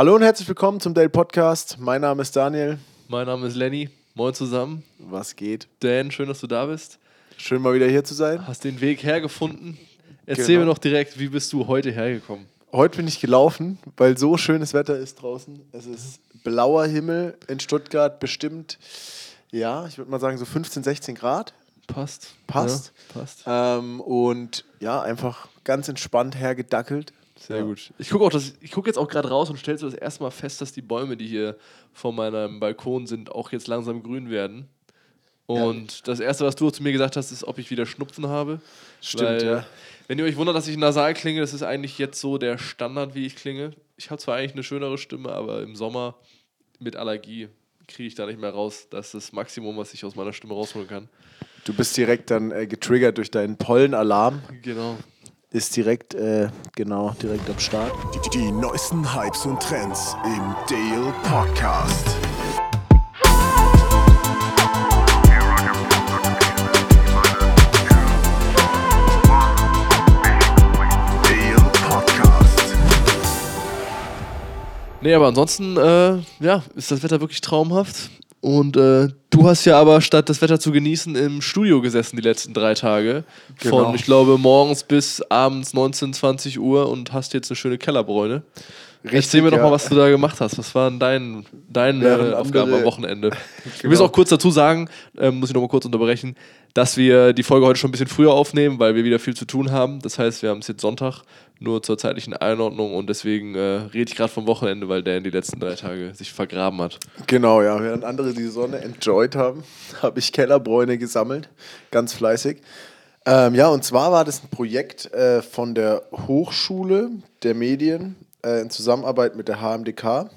Hallo und herzlich willkommen zum Dale Podcast. Mein Name ist Daniel. Mein Name ist Lenny. Moin zusammen. Was geht? Dan, schön, dass du da bist. Schön mal wieder hier zu sein. Hast den Weg hergefunden. Erzähl Genau. mir doch direkt, wie bist du heute hergekommen? Heute bin ich gelaufen, weil so schönes Wetter ist draußen. Es ist blauer Himmel in Stuttgart, bestimmt, ja, ich würde mal sagen so 15, 16 Grad. Passt. Passt. Ja, passt. Ähm, und ja, einfach ganz entspannt hergedackelt. Sehr Ja. gut. Ich gucke guck jetzt auch gerade raus und stelle so das erste Mal fest, dass die Bäume, die hier vor meinem Balkon sind, auch jetzt langsam grün werden. Und das erste, was du zu mir gesagt hast, ist, ob ich wieder Schnupfen habe. Stimmt, Weil, ja. Wenn ihr euch wundert, dass ich nasal klinge, das ist eigentlich jetzt so der Standard, wie ich klinge. Ich habe zwar eigentlich eine schönere Stimme, aber im Sommer mit Allergie kriege ich da nicht mehr raus. Das ist das Maximum, was ich aus meiner Stimme rausholen kann. Du bist direkt dann äh, getriggert durch deinen Pollenalarm. Genau. Ist direkt, äh, genau, direkt am Start. Die, die neuesten Hypes und Trends im Dale Podcast. Dale Podcast. Nee, aber ansonsten, äh, ja, ist das Wetter wirklich traumhaft. Und äh, du hast ja aber statt das Wetter zu genießen im Studio gesessen die letzten drei Tage. Genau. Von, ich glaube, morgens bis abends 19, 20 Uhr und hast jetzt eine schöne Kellerbräune. Erzähl mir doch ja. mal, was du da gemacht hast. Was waren dein, deine Während Aufgaben am Wochenende? Wir Genau. müssen auch kurz dazu sagen, ähm, muss ich noch mal kurz unterbrechen, dass wir die Folge heute schon ein bisschen früher aufnehmen, weil wir wieder viel zu tun haben. Das heißt, wir haben es jetzt Sonntag, nur zur zeitlichen Einordnung und deswegen äh, rede ich gerade vom Wochenende, weil der in die letzten drei Tage sich vergraben hat. Genau, ja. Während andere die Sonne enjoyed haben, habe ich Kellerbräune gesammelt. Ganz fleißig. Ähm, ja, und zwar war das ein Projekt äh, von der Hochschule der Medien äh, in Zusammenarbeit mit der HMDK.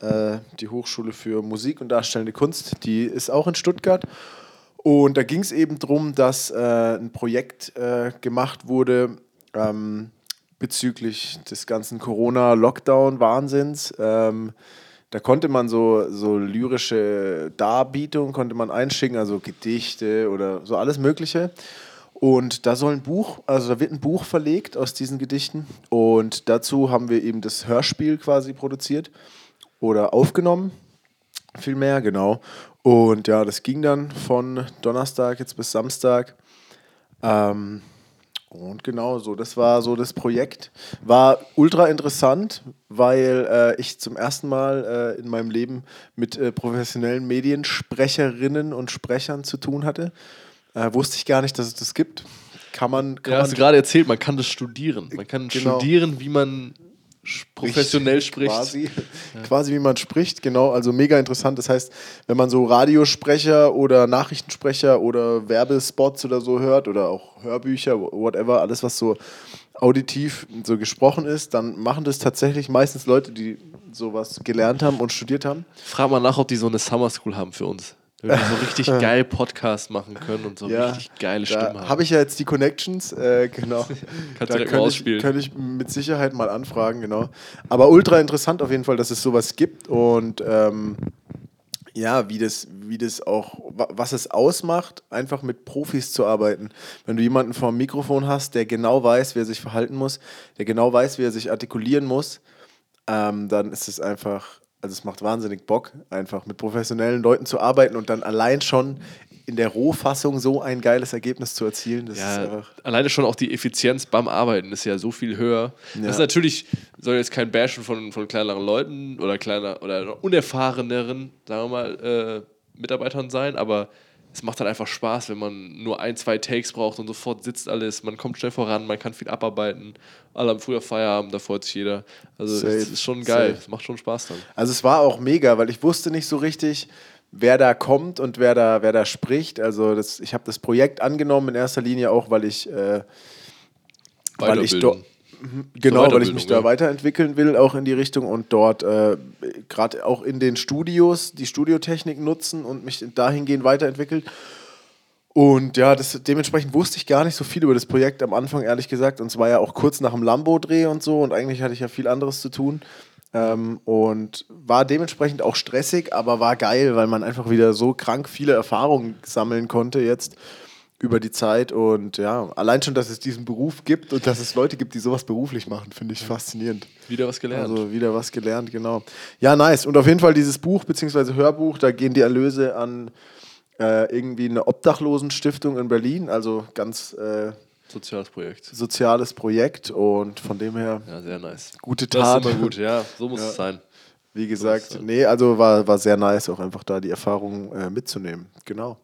Äh, die Hochschule für Musik und Darstellende Kunst. Die ist auch in Stuttgart. Und da ging es eben darum, dass äh, ein Projekt äh, gemacht wurde ähm, bezüglich des ganzen Corona-Lockdown-Wahnsinns. Ähm, da konnte man so, so lyrische Darbietungen konnte man einschicken, also Gedichte oder so alles Mögliche. Und da soll ein Buch, also da wird ein Buch verlegt aus diesen Gedichten. Und dazu haben wir eben das Hörspiel quasi produziert oder aufgenommen. Vielmehr, genau. Und ja, das ging dann von Donnerstag jetzt bis Samstag. Ähm, und genau so, das war so das Projekt. War ultra interessant, weil äh, ich zum ersten Mal äh, in meinem Leben mit äh, professionellen Mediensprecherinnen und Sprechern zu tun hatte. Äh, wusste ich gar nicht, dass es das gibt. Kann man, kann Ja, hast man du gerade erzählt, man kann das studieren. Man kann Genau. studieren, wie man professionell spricht. Quasi, quasi wie man spricht, genau. Also mega interessant. Das heißt, wenn man so Radiosprecher oder Nachrichtensprecher oder Werbespots oder so hört oder auch Hörbücher, whatever, alles, was so auditiv so gesprochen ist, dann machen das tatsächlich meistens Leute, die sowas gelernt haben und studiert haben. Frag mal nach, ob die so eine Summer School haben für uns. Wenn wir so richtig geil Podcast machen können und so richtig geile Stimmen Da haben. habe ich ja jetzt die Connections, äh, genau. Kannst da direkt könnte ich, ausspielen. könnte ich mit Sicherheit mal anfragen, genau. Aber ultra interessant auf jeden Fall, dass es sowas gibt und ähm, ja, wie das, wie das auch, wa- was es ausmacht, einfach mit Profis zu arbeiten. Wenn du jemanden vor dem Mikrofon hast, der genau weiß, wie er sich verhalten muss, der genau weiß, wie er sich artikulieren muss, ähm, dann ist es einfach, also es macht wahnsinnig Bock, einfach mit professionellen Leuten zu arbeiten und dann allein schon in der Rohfassung so ein geiles Ergebnis zu erzielen. Das ist Ja, einfach. alleine schon auch die Effizienz beim Arbeiten ist ja so viel höher. Ja. Das ist natürlich, soll jetzt kein Bashen von, von kleineren Leuten oder kleiner oder unerfahreneren, sagen wir mal, äh, Mitarbeitern sein, aber es macht halt einfach Spaß, wenn man nur ein, zwei Takes braucht und sofort sitzt alles, man kommt schnell voran, man kann viel abarbeiten, alle haben früher Feierabend, da freut sich jeder. Also Safe, es ist schon geil, safe. es macht schon Spaß dann. Also es war auch mega, weil ich wusste nicht so richtig, wer da kommt und wer da, wer da spricht. Also das, ich habe das Projekt angenommen in erster Linie auch, weil ich, äh, weil ich Weiterbildung. Genau, weil ich mich da weiterentwickeln will, auch in die Richtung und dort äh, gerade auch in den Studios die Studiotechnik nutzen und mich dahingehend weiterentwickeln. Und ja, das, dementsprechend wusste ich gar nicht so viel über das Projekt am Anfang, ehrlich gesagt. Und es war ja auch kurz nach dem Lambo-Dreh und so. Und eigentlich hatte ich ja viel anderes zu tun. Ähm, und war dementsprechend auch stressig, aber war geil, weil man einfach wieder so krank viele Erfahrungen sammeln konnte jetzt über die Zeit und ja, allein schon, dass es diesen Beruf gibt und dass es Leute gibt, die sowas beruflich machen, finde ich faszinierend. Wieder was gelernt. Also wieder was gelernt, genau. Ja, nice. Und auf jeden Fall dieses Buch bzw. Hörbuch, da gehen die Erlöse an äh, irgendwie eine Obdachlosenstiftung in Berlin, also ganz äh, Soziales Projekt. soziales Projekt und von dem her Ja, sehr nice. gute Das Tat. ist immer gut, ja. So muss Ja. es sein. Wie gesagt, nee, also war, war sehr nice, auch einfach da die Erfahrung äh, mitzunehmen. Genau.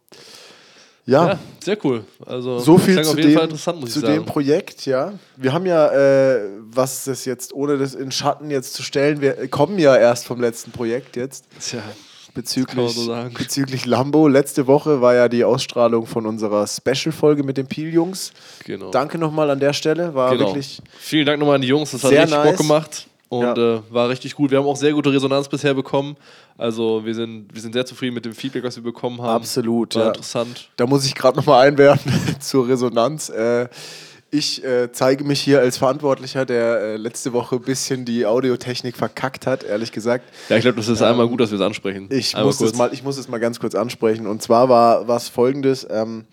Ja, Ja, sehr cool. Also, so viel zu, auf jeden dem, Fall interessant, muss zu ich sagen. dem Projekt, ja. Wir haben ja, äh, was das jetzt, ohne das in Schatten jetzt zu stellen, wir kommen ja erst vom letzten Projekt jetzt. Tja, Bezüglich, so sagen. bezüglich Lambo. Letzte Woche war ja die Ausstrahlung von unserer Special-Folge mit den Peel-Jungs. genau. Danke nochmal an der Stelle. War genau. wirklich Vielen Dank nochmal an die Jungs, das hat Sehr richtig nice. Bock gemacht und Ja. äh, war richtig gut. Wir haben auch sehr gute Resonanz bisher bekommen. Also wir sind, wir sind sehr zufrieden mit dem Feedback, was wir bekommen haben. Absolut, War ja. interessant. Da muss ich gerade nochmal einwerfen zur Resonanz. Äh, ich äh, zeige mich hier als Verantwortlicher, der äh, letzte Woche ein bisschen die Audiotechnik verkackt hat, ehrlich gesagt. Ja, ich glaube, das ist einmal gut, dass wir es ansprechen. Ich einmal muss, das mal, ich muss es mal ganz kurz ansprechen. Und zwar war was folgendes. Ähm,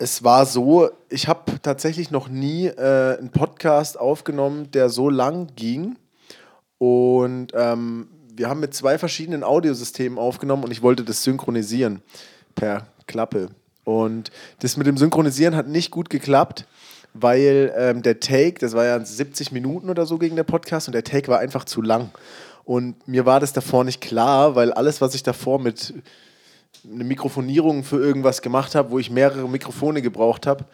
es war so, ich habe tatsächlich noch nie äh, einen Podcast aufgenommen, der so lang ging. Und ähm, wir haben mit zwei verschiedenen Audiosystemen aufgenommen und ich wollte das synchronisieren per Klappe. Und das mit dem Synchronisieren hat nicht gut geklappt, weil ähm, der Take, das war ja 70 Minuten oder so gegen der Podcast und der Take war einfach zu lang. Und mir war das davor nicht klar, weil alles, was ich davor mit eine Mikrofonierung für irgendwas gemacht habe, wo ich mehrere Mikrofone gebraucht habe,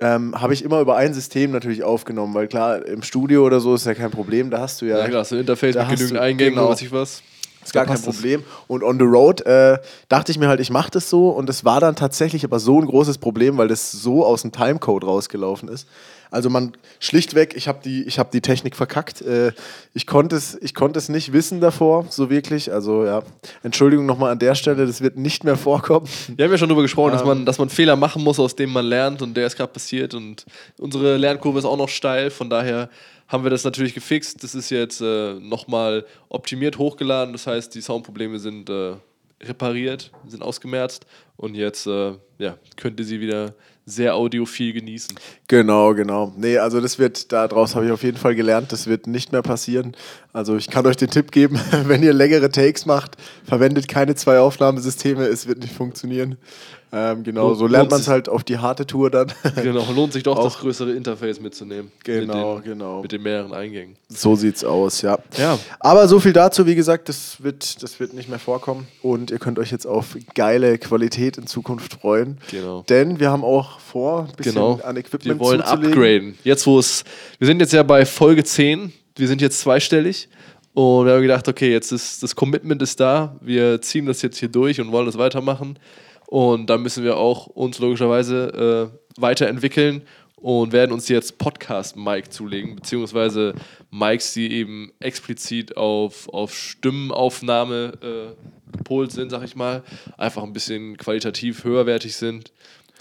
ähm, habe ich immer über ein System natürlich aufgenommen, weil klar, im Studio oder so ist ja kein Problem, da hast du ja, Ja, klar, so ein Interface mit genügend du- Eingängen genau. oder was ich was. ist gar kein. Problem. Und on the road äh, dachte ich mir halt, ich mache das so und es war dann tatsächlich aber so ein großes Problem, weil das so aus dem Timecode rausgelaufen ist. Also man schlichtweg, ich habe die, ich hab die Technik verkackt. Äh, ich konnte es, ich es nicht wissen davor, so wirklich. Also ja, Entschuldigung nochmal an der Stelle, das wird nicht mehr vorkommen. Wir haben ja schon darüber gesprochen, dass, Ähm. man, dass man Fehler machen muss, aus denen man lernt und der ist gerade passiert und unsere Lernkurve ist auch noch steil, von daher haben wir das natürlich gefixt. Das ist jetzt äh, nochmal optimiert hochgeladen, das heißt, die Soundprobleme sind äh, repariert, sind ausgemerzt und jetzt äh, ja, könnt ihr sie wieder sehr audiophil genießen. Genau, genau. Nee, also das wird, daraus habe ich auf jeden Fall gelernt, das wird nicht mehr passieren. Also ich kann euch den Tipp geben, wenn ihr längere Takes macht, verwendet keine zwei Aufnahmesysteme, es wird nicht funktionieren. Ähm, genau, so lernt man es halt auf die harte Tour dann. Genau, lohnt sich doch, das größere Interface mitzunehmen. Genau, mit den, genau. Mit den mehreren Eingängen. so sieht's aus, ja. Ja. Aber so viel dazu, wie gesagt, das wird, das wird nicht mehr vorkommen und ihr könnt euch jetzt auf geile Qualität in Zukunft freuen. Genau. Denn wir haben auch vor, ein bisschen Genau. an Equipment Wir wollen zuzulegen. upgraden. Jetzt, wo es. Wir sind jetzt ja bei Folge 10. Wir sind jetzt zweistellig. Und wir haben gedacht, okay, jetzt ist das Commitment ist da. Wir ziehen das jetzt hier durch und wollen das weitermachen. Und dann müssen wir auch uns logischerweise äh, weiterentwickeln und werden uns jetzt Podcast-Mic zulegen, beziehungsweise Mics, die eben explizit auf, auf Stimmenaufnahme äh, gepolt sind, sag ich mal. Einfach ein bisschen qualitativ höherwertig sind.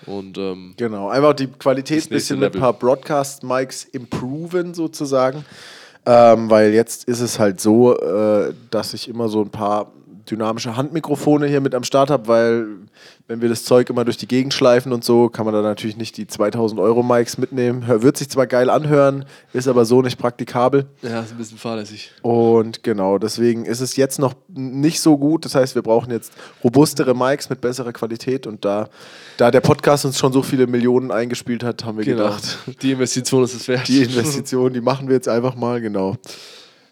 Und ähm, Genau, einfach die Qualität ein bisschen mit ein paar Broadcast-Mics improven sozusagen. Ähm, weil jetzt ist es halt so, äh, dass ich immer so ein paar dynamische Handmikrofone hier mit am Start habe, weil wenn wir das Zeug immer durch die Gegend schleifen und so, kann man da natürlich nicht die 2000 Euro Mics mitnehmen. Wird sich zwar geil anhören, ist aber so nicht praktikabel. ja, ist ein bisschen fahrlässig. Und genau, deswegen ist es jetzt noch nicht so gut. Das heißt, wir brauchen jetzt robustere Mics mit besserer Qualität. Und da, da der Podcast uns schon so viele Millionen eingespielt hat, haben wir gedacht, Die Investition ist es wert. die Investition, die machen wir jetzt einfach mal, genau.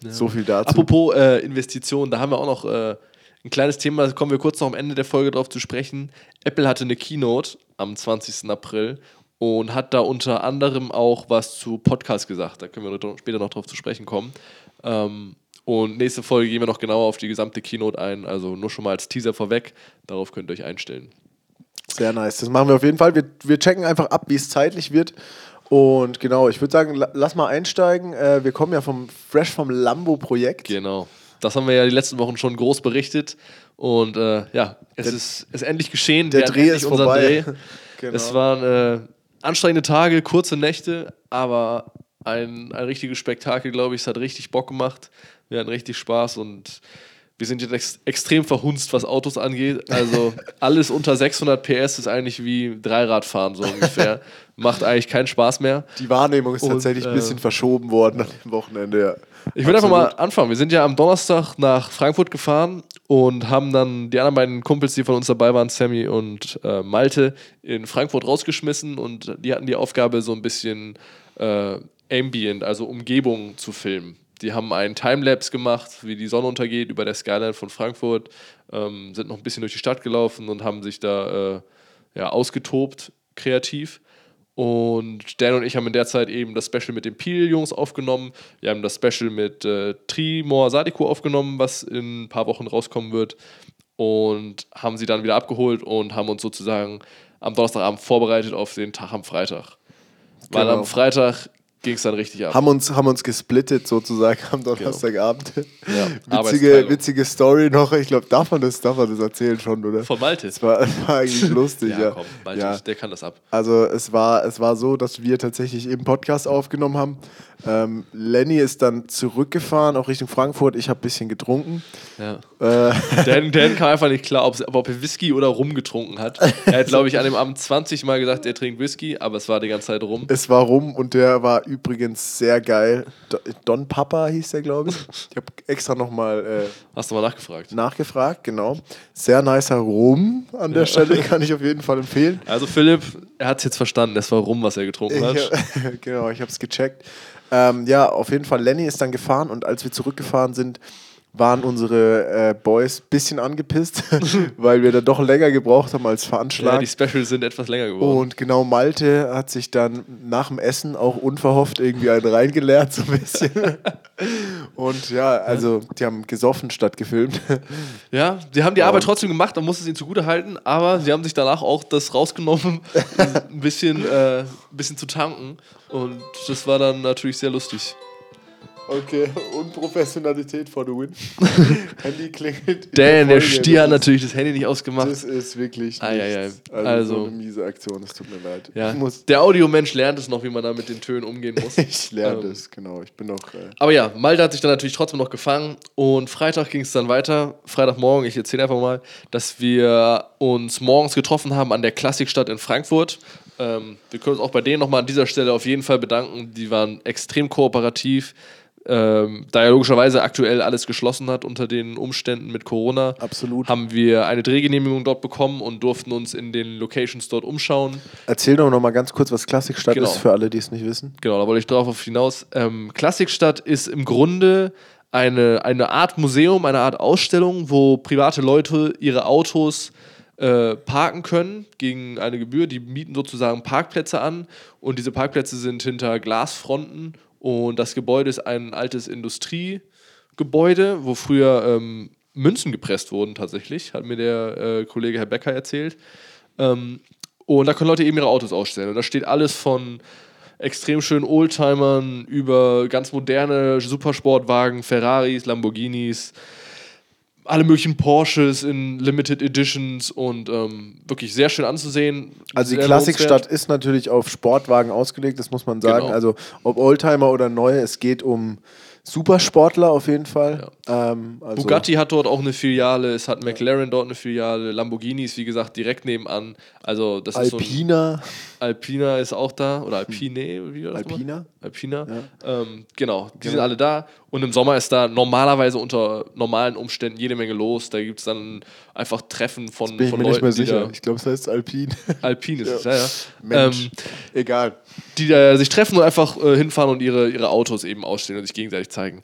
So viel dazu. Apropos äh, Investitionen, da haben wir auch noch äh, ein kleines Thema, da kommen wir kurz noch am Ende der Folge drauf zu sprechen. Apple hatte eine Keynote am 20. April und hat da unter anderem auch was zu Podcasts gesagt. Da können wir später noch drauf zu sprechen kommen. Ähm, und nächste Folge gehen wir noch genauer auf die gesamte Keynote ein. Also nur schon mal als Teaser vorweg. Darauf könnt ihr euch einstellen. Sehr nice. Das machen wir auf jeden Fall. Wir, wir checken einfach ab, wie es zeitlich wird. Und genau, ich würde sagen, la- lass mal einsteigen. Äh, wir kommen ja vom Fresh vom Lambo-Projekt. Genau. Das haben wir ja die letzten Wochen schon groß berichtet. Und äh, ja, es ist, ist endlich geschehen. der Dreh ist vorbei. Dreh. Genau. Es waren äh, anstrengende Tage, kurze Nächte, aber ein, ein richtiges Spektakel, glaube ich. Es hat richtig Bock gemacht. Wir hatten richtig Spaß und wir sind jetzt ex extrem verhunzt, was Autos angeht. Also alles unter 600 PS ist eigentlich wie Dreiradfahren so ungefähr. Macht eigentlich keinen Spaß mehr. Die Wahrnehmung ist Und, tatsächlich ein äh, bisschen verschoben worden an dem Wochenende. Ja. Ich würde einfach mal anfangen. Wir sind ja am Donnerstag nach Frankfurt gefahren und haben dann die anderen beiden Kumpels, die von uns dabei waren, Sammy und äh, Malte, in Frankfurt rausgeschmissen und die hatten die Aufgabe, so ein bisschen äh, Ambient, also Umgebung zu filmen. Die haben einen Timelapse gemacht, wie die Sonne untergeht über der Skyline von Frankfurt, ähm, sind noch ein bisschen durch die Stadt gelaufen und haben sich da äh, ja, ausgetobt, kreativ. Und Dan und ich haben in der Zeit eben das Special mit den Peel-Jungs aufgenommen. Wir haben das Special mit äh, Trimor Sadiko aufgenommen, was in ein paar Wochen rauskommen wird. Und haben sie dann wieder abgeholt und haben uns sozusagen am Donnerstagabend vorbereitet auf den Tag am Freitag. Weil Genau. am Freitag ging es dann richtig ab. Haben uns, haben uns gesplittet sozusagen am Donnerstagabend. Ja, witzige, witzige Story noch. Ich glaube, darf man das, darf man das erzählen schon, oder? Von Malte. Das war, war eigentlich lustig, ja. Ja, komm, Malte, Ja. der kann das ab. Also es war, es war so, dass wir tatsächlich eben Podcast aufgenommen haben. Ähm, Lenny ist dann zurückgefahren, auch Richtung Frankfurt. Ich habe ein bisschen getrunken. Ja. Äh, Dan, Dan kam einfach nicht klar, ob, ob er Whisky oder Rum getrunken hat. Er hat, glaube ich, an dem Abend 20 Mal gesagt, er trinkt Whisky, aber es war die ganze Zeit Rum. es war rum und der war übrigens sehr geil. Do- Don Papa hieß der, glaube ich. Ich habe extra nochmal äh, Hast du mal nachgefragt? nachgefragt, genau. Sehr nicer Rum an der Stelle, kann ich auf jeden Fall empfehlen. Also Philipp, er hat es jetzt verstanden, es war Rum, was er getrunken Ich hat. hab, genau, ich habe es gecheckt. Ähm, ja, auf jeden Fall, Lenny ist dann gefahren und als wir zurückgefahren sind, waren unsere äh, Boys ein bisschen angepisst, weil wir da doch länger gebraucht haben als Ja, veranschlagt. die Specials sind etwas länger geworden. und genau Malte hat sich dann nach dem Essen auch unverhofft irgendwie einen reingeleert, so ein bisschen. Und ja, also die haben gesoffen statt gefilmt. Ja, sie haben die Arbeit trotzdem gemacht, man muss es ihnen zugute halten, aber sie haben sich danach auch das rausgenommen, ein bisschen, äh, ein bisschen zu tanken. Und das war dann natürlich sehr lustig. Okay, Unprofessionalität for the win. Handy klingelt. in Dan, der. Stier hat natürlich das Handy nicht ausgemacht. Das ist wirklich ei, ei. nichts. Also, Also- so eine miese Aktion, es tut mir leid. Ja. Der Audiomensch lernt es noch, wie man da mit den Tönen umgehen muss. ich lerne Ähm, genau. Ich bin noch. Äh, Aber ja, Malte hat sich dann natürlich trotzdem noch gefangen und Freitag ging es dann weiter. Freitagmorgen, ich erzähle einfach mal, dass wir uns morgens getroffen haben an der Klassikstadt in Frankfurt. Ähm, wir können uns auch bei denen nochmal an dieser Stelle auf jeden Fall bedanken. Die waren extrem kooperativ. Ähm, da ja logischerweise aktuell alles geschlossen hat unter den Umständen mit Corona, Absolut. haben wir eine Drehgenehmigung dort bekommen und durften uns in den Locations dort umschauen. Erzähl doch noch mal ganz kurz, was Klassikstadt Genau. ist, für alle, die es nicht wissen. Genau, da wollte ich drauf auf hinaus. Ähm, Klassikstadt ist im Grunde eine, eine Art Museum, eine Art Ausstellung, wo private Leute ihre Autos äh, parken können gegen eine Gebühr. Die mieten sozusagen Parkplätze an und diese Parkplätze sind hinter Glasfronten und das Gebäude ist ein altes Industriegebäude, wo früher ähm, Münzen gepresst wurden tatsächlich, hat mir der äh, Kollege Herr Becker erzählt. Ähm, und da können Leute eben ihre Autos ausstellen. Und da steht alles von extrem schönen Oldtimern über ganz moderne Supersportwagen, Ferraris, Lamborghinis, alle möglichen Porsches in Limited Editions und ähm, wirklich sehr schön anzusehen. Also die Klassikstadt ist natürlich auf Sportwagen ausgelegt, das muss man sagen. Genau. Also ob Oldtimer oder neue, es geht um Supersportler auf jeden Fall. Ähm, also Bugatti hat dort auch eine Filiale, es hat McLaren dort eine Filiale, Lamborghini ist wie gesagt direkt nebenan. Also das ist so ein Alpina. Alpina ist auch da oder Alpine, wie war das nochmal? Alpina? Alpina. Ähm, genau, die sind alle da. Und im Sommer ist da normalerweise unter normalen Umständen jede Menge los. Da gibt es dann einfach Treffen von, Bin ich von mir nicht Leuten, mehr die sicher. Ich glaube, es heißt Alpin. Alpin ist es, ja, ja. Mensch. Ähm, Egal. die da sich treffen und einfach äh, hinfahren und ihre, ihre Autos eben ausstellen und sich gegenseitig zeigen.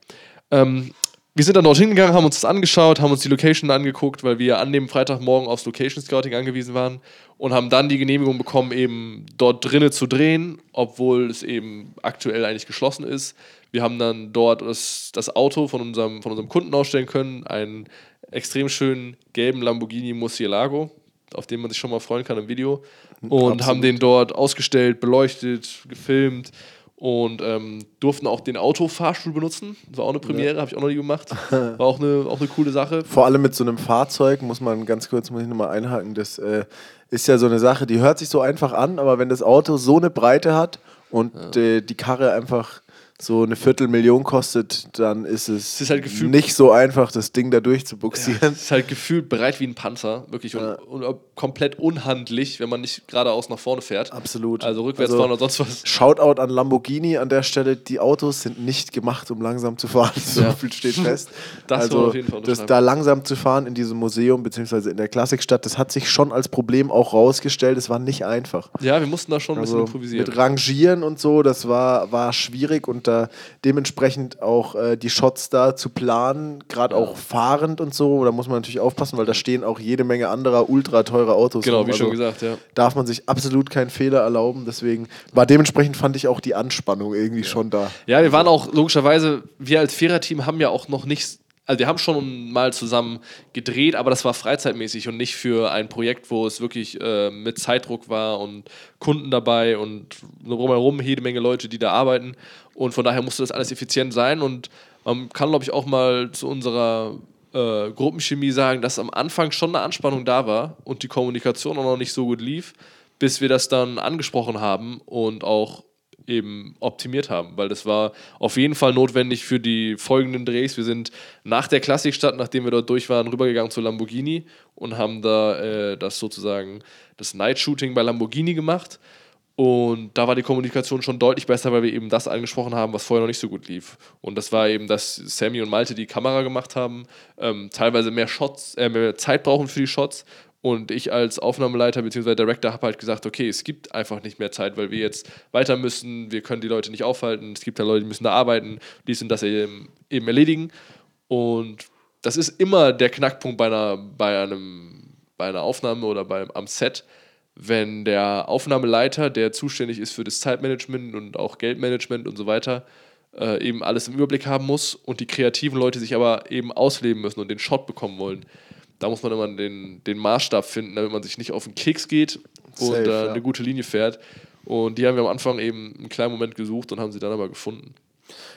Ähm, wir sind dann dorthin gegangen, haben uns das angeschaut, haben uns die Location angeguckt, weil wir an dem Freitagmorgen aufs Location Scouting angewiesen waren und haben dann die Genehmigung bekommen, eben dort drinnen zu drehen, obwohl es eben aktuell eigentlich geschlossen ist. Wir haben dann dort das, das Auto von unserem, von unserem Kunden ausstellen können, einen extrem schönen gelben Lamborghini Murcielago, auf den man sich schon mal freuen kann im Video. Und haben den dort ausgestellt, beleuchtet, gefilmt und ähm, durften auch den Autofahrstuhl benutzen. Das war auch eine Premiere, habe ich auch noch nie gemacht. War auch eine, auch eine coole Sache. Vor allem mit so einem Fahrzeug, muss man ganz kurz, muss ich nochmal einhaken, das äh, ist ja so eine Sache, die hört sich so einfach an, aber wenn das Auto so eine Breite hat und äh, die Karre einfach so eine Viertelmillion kostet, dann ist es, ist halt gefühlt- nicht so einfach, das Ding da durchzubuxieren. Es ist halt gefühlt bereit wie ein Panzer, wirklich und, und komplett unhandlich, wenn man nicht geradeaus nach vorne fährt. Absolut. Also rückwärts Also- fahren oder sonst was. Shoutout an Lamborghini an der Stelle. Die Autos sind nicht gemacht, um langsam zu fahren. So Ja. viel steht fest. Das also, auf jeden Fall das da langsam zu fahren in diesem Museum, beziehungsweise in der Klassikstadt, das hat sich schon als Problem auch rausgestellt. Es war nicht einfach. Ja, wir mussten da schon ein bisschen Also improvisieren. mit Rangieren und so, das war, war schwierig und da dementsprechend auch äh, die Shots da zu planen, gerade auch fahrend und so, da muss man natürlich aufpassen, weil da stehen auch jede Menge anderer ultra teure Autos. Genau, rum. wie schon Also gesagt, ja. Darf man sich absolut keinen Fehler erlauben, deswegen war dementsprechend fand ich auch die Anspannung irgendwie schon da. Ja, wir waren auch logischerweise, wir als Viererteam haben ja auch noch nicht, also wir haben schon mal zusammen gedreht, aber das war freizeitmäßig und nicht für ein Projekt, wo es wirklich äh, mit Zeitdruck war und Kunden dabei und drumherum jede Menge Leute, die da arbeiten. Und von daher musste das alles effizient sein und man kann, glaube ich, auch mal zu unserer äh, Gruppenchemie sagen, dass am Anfang schon eine Anspannung da war und die Kommunikation auch noch nicht so gut lief, bis wir das dann angesprochen haben und auch eben optimiert haben, weil das war auf jeden Fall notwendig für die folgenden Drehs. Wir sind nach der Klassikstadt, nachdem wir dort durch waren, rübergegangen zu Lamborghini und haben da äh, das sozusagen das Night Shooting bei Lamborghini gemacht. Und da war die Kommunikation schon deutlich besser, weil wir eben das angesprochen haben, was vorher noch nicht so gut lief. Und das war eben, dass Sammy und Malte die Kamera gemacht haben, ähm, teilweise mehr Shots, äh, mehr Zeit brauchen für die Shots. Und ich als Aufnahmeleiter bzw. Director habe halt gesagt, okay, es gibt einfach nicht mehr Zeit, weil wir jetzt weiter müssen, wir können die Leute nicht aufhalten, es gibt ja Leute, die müssen da arbeiten, dies und das eben, eben erledigen. Und das ist immer der Knackpunkt bei einer, bei einem, bei einer Aufnahme oder beim, am Set, wenn der Aufnahmeleiter, der zuständig ist für das Zeitmanagement und auch Geldmanagement und so weiter, äh, eben alles im Überblick haben muss und die kreativen Leute sich aber eben ausleben müssen und den Shot bekommen wollen. Da muss man immer den, den Maßstab finden, damit man sich nicht auf den Keks geht und Safe, äh, ja. eine gute Linie fährt. Und die haben wir am Anfang eben einen kleinen Moment gesucht und haben sie dann aber gefunden.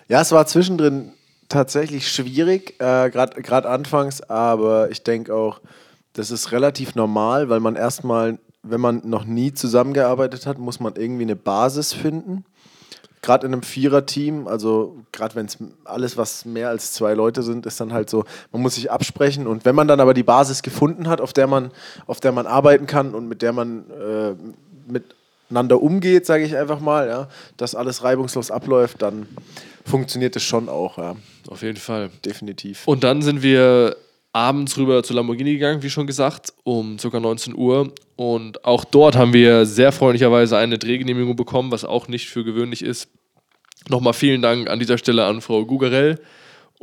Ja, es war zwischendrin tatsächlich schwierig, äh, gerade anfangs, aber ich denke auch, das ist relativ normal, weil man erstmal, wenn man noch nie zusammengearbeitet hat, muss man irgendwie eine Basis finden. Gerade in einem Vierer-Team, also gerade wenn es alles, was mehr als zwei Leute sind, ist dann halt so, man muss sich absprechen und wenn man dann aber die Basis gefunden hat, auf der man, auf der man arbeiten kann und mit der man äh, miteinander umgeht, sage ich einfach mal, ja, dass alles reibungslos abläuft, dann funktioniert es schon auch, ja, Auf jeden Fall. definitiv. Und dann sind wir abends rüber zu Lamborghini gegangen, wie schon gesagt, um ca. 19 Uhr. Und auch dort haben wir sehr freundlicherweise eine Drehgenehmigung bekommen, was auch nicht für gewöhnlich ist. Nochmal vielen Dank an dieser Stelle an Frau Gugarell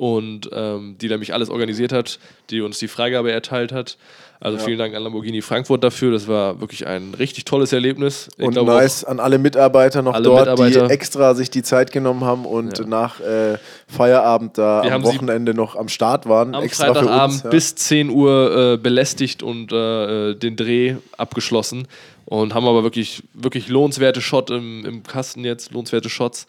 und ähm, die nämlich alles organisiert hat, die uns die Freigabe erteilt hat. Also vielen Dank an Lamborghini Frankfurt dafür. Das war wirklich ein richtig tolles Erlebnis. Ich Und nice an alle Mitarbeiter noch Alle dort, Mitarbeiter. die extra sich die Zeit genommen haben und Ja. nach äh, Feierabend da Wir am Wochenende noch am Start waren. am extra Freitagabend für uns, ja. bis 10 Uhr äh, belästigt und äh, äh, den Dreh abgeschlossen und haben aber wirklich, wirklich lohnenswerte Shot im, im Kasten jetzt, lohnenswerte Shots.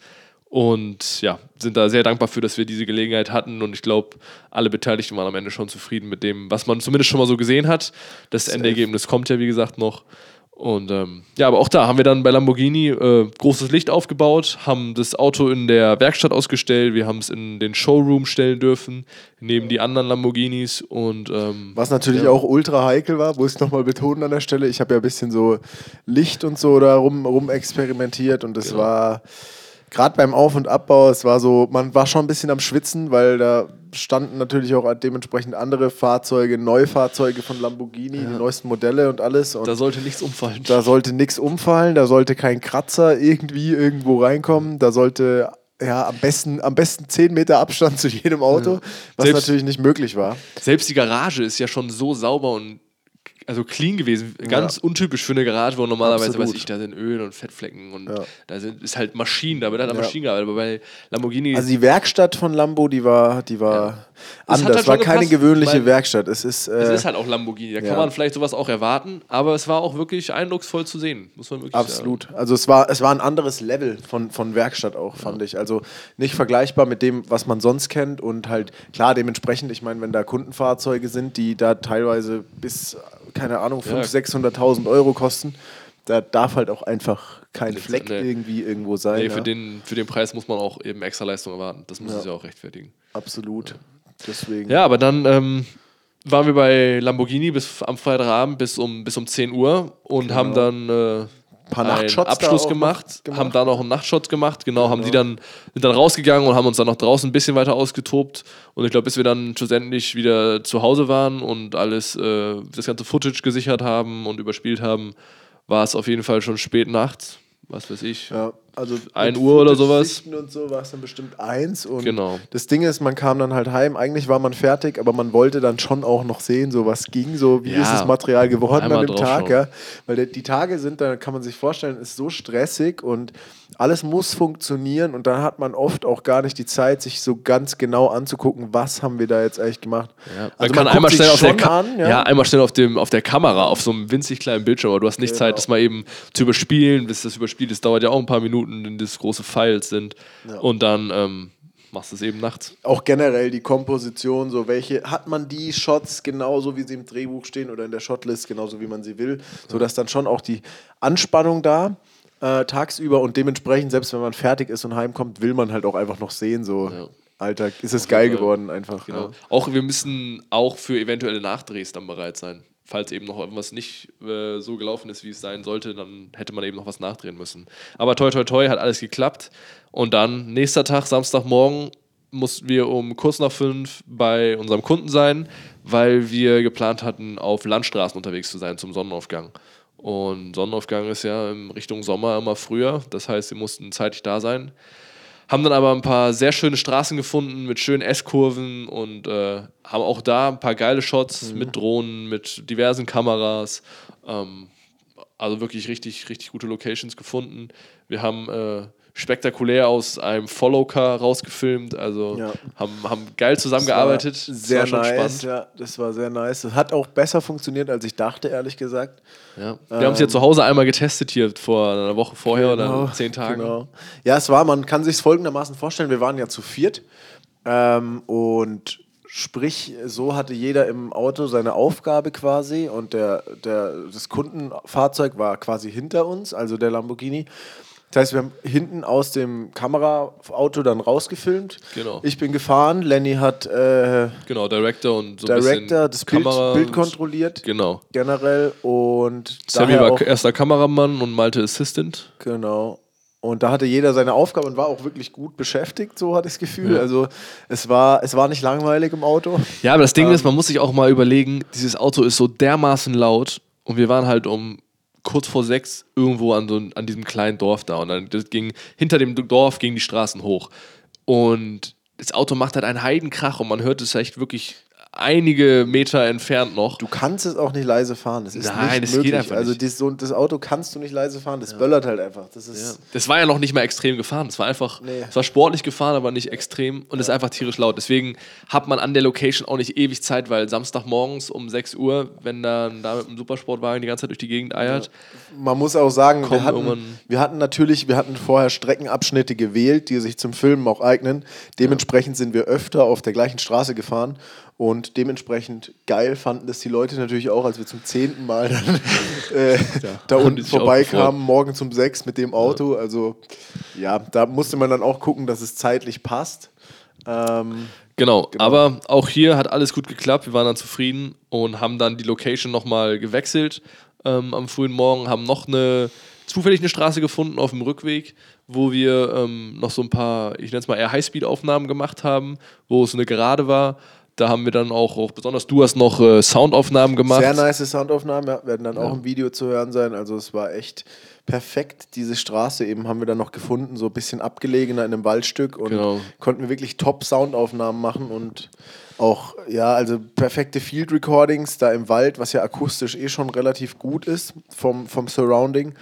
Und ja, sind da sehr dankbar für, dass wir diese Gelegenheit hatten. Und ich glaube, alle Beteiligten waren am Ende schon zufrieden mit dem, was man zumindest schon mal so gesehen hat. Das Endergebnis kommt ja, wie gesagt, noch. Und ähm, ja, aber auch da haben wir dann bei Lamborghini äh, großes Licht aufgebaut, haben das Auto in der Werkstatt ausgestellt, wir haben es in den Showroom stellen dürfen, neben die anderen Lamborghinis und ähm, Was natürlich Ja. auch ultra heikel war, muss ich nochmal betonen an der Stelle. Ich habe ja ein bisschen so Licht und so da rum, rum experimentiert und es Genau. war gerade beim Auf- und Abbau, es war so, man war schon ein bisschen am Schwitzen, weil da standen natürlich auch dementsprechend andere Fahrzeuge, Neufahrzeuge von Lamborghini, die neuesten Modelle und alles. Und da sollte nichts umfallen. Da sollte nichts umfallen, da sollte kein Kratzer irgendwie irgendwo reinkommen, da sollte ja am besten, am besten 10 Meter Abstand zu jedem Auto, was Selbst- natürlich nicht möglich war. Selbst die Garage ist ja schon so sauber und also clean gewesen. Ganz untypisch für eine Garage, wo normalerweise, Absolut. weiß ich, da sind Öl und Fettflecken und Ja. da sind, ist halt Maschinen, da wird halt Ja. Maschinen gearbeitet. Aber bei Lamborghini Also die Werkstatt von Lambo, die war, die war hat anders, halt war keine gepasst. gewöhnliche Werkstatt. Es ist, Es äh, ist halt auch Lamborghini, da ja. kann man vielleicht sowas auch erwarten, aber es war auch wirklich eindrucksvoll zu sehen, muss man wirklich Absolut. Also es war, es war ein anderes Level von, von Werkstatt auch, fand ich. Also nicht vergleichbar mit dem, was man sonst kennt und halt klar dementsprechend, ich meine, wenn da Kundenfahrzeuge sind, die da teilweise bis, keine Ahnung, 500.000, 600.000 Euro kosten, Da darf halt auch einfach kein Nichts, Fleck nee. irgendwie irgendwo sein. Nee, ja. für, den, für den Preis muss man auch eben extra Leistung erwarten. Das muss Ja. es ja auch rechtfertigen. Absolut. Deswegen. Ja, aber dann ähm, waren wir bei Lamborghini bis am Freitagabend bis um, bis um 10 Uhr und haben dann äh, Paar Nachtshots Abschluss gemacht, gemacht. haben da noch einen Nachtshot gemacht, genau, haben die dann, sind dann rausgegangen und haben uns dann noch draußen ein bisschen weiter ausgetobt. Und ich glaube, bis wir dann schlussendlich wieder zu Hause waren und alles, äh, das ganze Footage gesichert haben und überspielt haben, war es auf jeden Fall schon spät nachts. Was weiß ich. Ja, also Ein mit Uhr oder sowas. Und so war es dann bestimmt eins. Und Genau. das Ding ist, man kam dann halt heim. Eigentlich war man fertig, aber man wollte dann schon auch noch sehen, so was ging, so wie Ja, ist das Material geworden an dem Tag. Ja? Weil die Tage sind, da kann man sich vorstellen, ist so stressig und alles muss funktionieren und dann hat man oft auch gar nicht die Zeit, sich so ganz genau anzugucken, was haben wir da jetzt eigentlich gemacht. Ja, man Also kann guckt einmal schnell auf der Ka an, ja. einmal schnell auf, dem, auf der Kamera, auf so einem winzig kleinen Bildschirm, aber du hast nicht Genau. Zeit, das mal eben zu überspielen, bis das überspielt ist. Dauert ja auch ein paar Minuten, wenn das große Files sind. Und dann ähm, machst du es eben nachts. auch generell die Komposition, so welche hat man die Shots genauso wie sie im Drehbuch stehen oder in der Shotlist genauso wie man sie will, sodass dann schon auch die Anspannung da äh, tagsüber und dementsprechend selbst wenn man fertig ist und heimkommt, will man halt auch einfach noch sehen so Ja. Alter, ist es geil geworden einfach. Genau. Ja. Auch wir müssen auch für eventuelle Nachdrehs dann bereit sein. Falls eben noch irgendwas nicht äh, so gelaufen ist, wie es sein sollte, dann hätte man eben noch was nachdrehen müssen. Aber toi toi toi hat alles geklappt. Und dann nächster Tag, Samstagmorgen, mussten wir um kurz nach fünf bei unserem Kunden sein, weil wir geplant hatten, auf Landstraßen unterwegs zu sein zum Sonnenaufgang. Und Sonnenaufgang ist ja in Richtung Sommer immer früher. Das heißt, wir mussten zeitig da sein. Haben dann aber ein paar sehr schöne Straßen gefunden mit schönen S-Kurven und äh, haben auch da ein paar geile Shots mit Drohnen, mit diversen Kameras. Ähm, also wirklich richtig, richtig gute Locations gefunden. Wir haben äh, spektakulär aus einem Follow-Car rausgefilmt, also Ja. haben, haben geil zusammengearbeitet. Sehr nice, spannend. ja, das war sehr nice. Das hat auch besser funktioniert, als ich dachte, ehrlich gesagt. Ja. Wir haben es ja zu Hause einmal getestet hier vor einer Woche vorher oder zehn Tagen. Genau. Ja, es war, man kann sich es folgendermaßen vorstellen, wir waren ja zu viert ähm, und sprich, so hatte jeder im Auto seine Aufgabe quasi und der, der, das Kundenfahrzeug war quasi hinter uns, also der Lamborghini. Das heißt, wir haben hinten aus dem Kameraauto dann rausgefilmt. Genau. Ich bin gefahren, Lenny hat äh, Genau, Director und so ein Director bisschen das Bild, Bild kontrolliert Genau. generell und Sammy war erster Kameramann und Malte Assistant. Genau. Und da hatte jeder seine Aufgabe und war auch wirklich gut beschäftigt, so hatte ich das Gefühl. Ja. Also es war, es war nicht langweilig im Auto. Ja, aber das Ähm. Ding ist, man muss sich auch mal überlegen, dieses Auto ist so dermaßen laut und wir waren halt um kurz vor sechs irgendwo an, so, an diesem kleinen Dorf da. Und dann ging hinter dem Dorf gingen die Straßen hoch. Und das Auto macht halt einen Heidenkrach und man hört es echt wirklich einige Meter entfernt noch. Du kannst es auch nicht leise fahren. Das ist Nein, nicht das geht möglich. einfach also nicht. so, das Auto kannst du nicht leise fahren. Das böllert halt einfach. Das ist Das war ja noch nicht mal extrem gefahren. Es war einfach, Nee. es war sportlich gefahren, aber nicht extrem und es ist einfach tierisch laut. Deswegen hat man an der Location auch nicht ewig Zeit, weil Samstagmorgens um 6 Uhr, wenn dann da mit einem Supersportwagen die ganze Zeit durch die Gegend eiert, Man muss auch sagen, wir hatten, wir hatten natürlich, wir hatten vorher Streckenabschnitte gewählt, die sich zum Filmen auch eignen. Dementsprechend sind wir öfter auf der gleichen Straße gefahren und dementsprechend geil fanden das die Leute natürlich auch, als wir zum zehnten Mal dann äh, da haben die unten vorbeikamen, morgen um sechs mit dem Auto. Also ja, da musste man dann auch gucken, dass es zeitlich passt. Ähm, Genau, aber auch hier hat alles gut geklappt. Wir waren dann zufrieden und haben dann die Location nochmal gewechselt ähm, am frühen Morgen, haben noch eine zufällig eine Straße gefunden auf dem Rückweg, wo wir ähm, noch so ein paar, ich nenne es mal eher Highspeed-Aufnahmen gemacht haben, wo es eine Gerade war. Da haben wir dann auch, auch besonders du hast noch äh, Soundaufnahmen gemacht. Sehr nice Soundaufnahmen, ja, werden dann auch im Video zu hören sein. Also es war echt perfekt. Diese Straße eben haben wir dann noch gefunden, so ein bisschen abgelegener in einem Waldstück und Genau. konnten wir wirklich top Soundaufnahmen machen und auch, ja, also perfekte Field Recordings da im Wald, was ja akustisch eh schon relativ gut ist vom, vom Surrounding.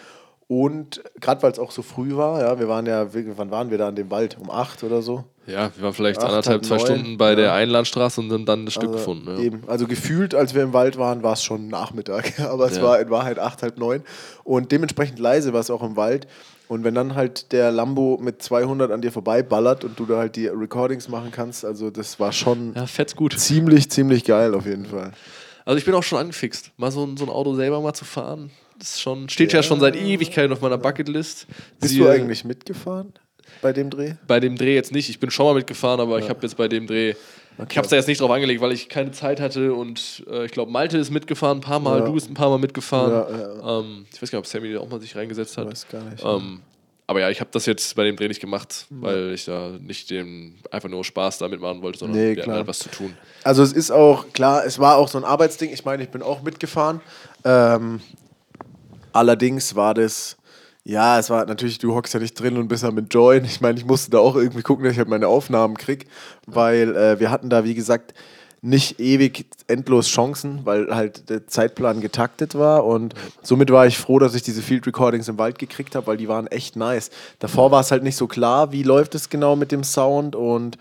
Und gerade weil es auch so früh war, ja, wir waren ja, wann waren wir da in dem Wald? Um acht oder so? Ja, wir waren vielleicht Acht, anderthalb, halb zwei neun, Stunden bei ja. der Einlandstraße und haben dann das Stück Also, gefunden. Ja. Eben. Also gefühlt, als wir im Wald waren, war es schon Nachmittag. Aber es Ja. war in Wahrheit acht, halb neun. Und dementsprechend leise war es auch im Wald. Und wenn dann halt der Lambo mit 200 an dir vorbeiballert und du da halt die Recordings machen kannst, also das war schon ja, fett's gut. ziemlich, ziemlich geil auf jeden Fall. Also ich bin auch schon angefixt, mal so, ein- so ein Auto selber mal zu fahren. Das ist schon, steht ja. schon seit Ewigkeiten auf meiner Bucketlist. Bist Siehe- du eigentlich mitgefahren bei dem Dreh? Bei dem Dreh jetzt nicht. Ich bin schon mal mitgefahren, aber ich habe jetzt bei dem Dreh. Ich habe es da jetzt nicht drauf angelegt, weil ich keine Zeit hatte und äh, ich glaube, Malte ist mitgefahren, ein paar Mal, Ja. du bist ein paar Mal mitgefahren. Ja, Ähm, ich weiß gar nicht, ob Sammy auch mal sich reingesetzt hat. Weiß gar nicht. Ähm, aber ja, ich habe das jetzt bei dem Dreh nicht gemacht, weil ich da nicht den einfach nur Spaß damit machen wollte, sondern Nee, klar. halt was zu tun. Also es ist auch, klar, es war auch so ein Arbeitsding. Ich meine, ich bin auch mitgefahren. Ähm, allerdings war das, ja, es war natürlich, du hockst ja nicht drin und bist ja mit Join. Ich meine, ich musste da auch irgendwie gucken, dass ich halt meine Aufnahmen krieg, weil äh, wir hatten da, wie gesagt, nicht ewig endlos Chancen, weil halt der Zeitplan getaktet war und somit war ich froh, dass ich diese Field Recordings im Wald gekriegt habe, weil die waren echt nice. Davor war es halt nicht so klar, wie läuft es genau mit dem Sound und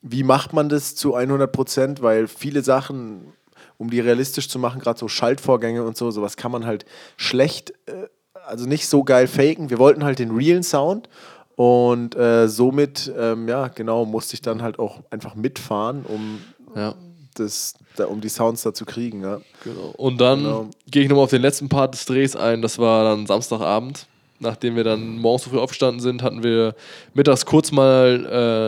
wie macht man das zu 100 Prozent, weil viele Sachen, um die realistisch zu machen, gerade so Schaltvorgänge und so, sowas kann man halt schlecht, äh, also nicht so geil faken. Wir wollten halt den realen Sound und äh, somit, ähm, ja, genau, musste ich dann halt auch einfach mitfahren, um, Ja. das, da, um die Sounds da zu kriegen. Ja. Genau. Und dann Genau. gehe ich nochmal auf den letzten Part des Drehs ein. Das war dann Samstagabend. Nachdem wir dann morgens so früh aufgestanden sind, hatten wir mittags kurz mal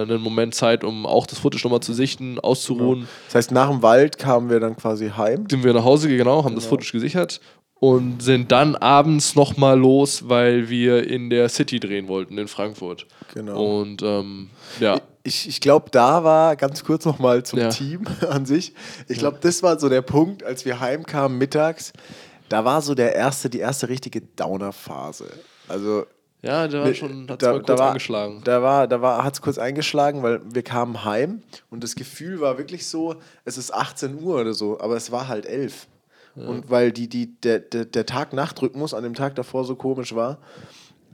äh, einen Moment Zeit, um auch das Footage nochmal zu sichten, auszuruhen. Das heißt, nach dem Wald kamen wir dann quasi heim. Sind wir nach Hause genau, haben das Footage gesichert und sind dann abends nochmal los, weil wir in der City drehen wollten, in Frankfurt. Genau. Und ähm, ja, Ich, ich glaube, da war ganz kurz nochmal zum Ja. Team an sich. Ich glaube, das war so der Punkt, als wir heimkamen mittags. Da war so der erste, die erste richtige Downer-Phase. Also ja, da war schon, hat da, mal da kurz war, angeschlagen. Da war, da war, hat es kurz eingeschlagen, weil wir kamen heim und das Gefühl war wirklich so, es ist 18 Uhr oder so, aber es war halt 11. Und weil die, die, der, der, der Tag-Nacht-Rhythmus an dem Tag davor so komisch war,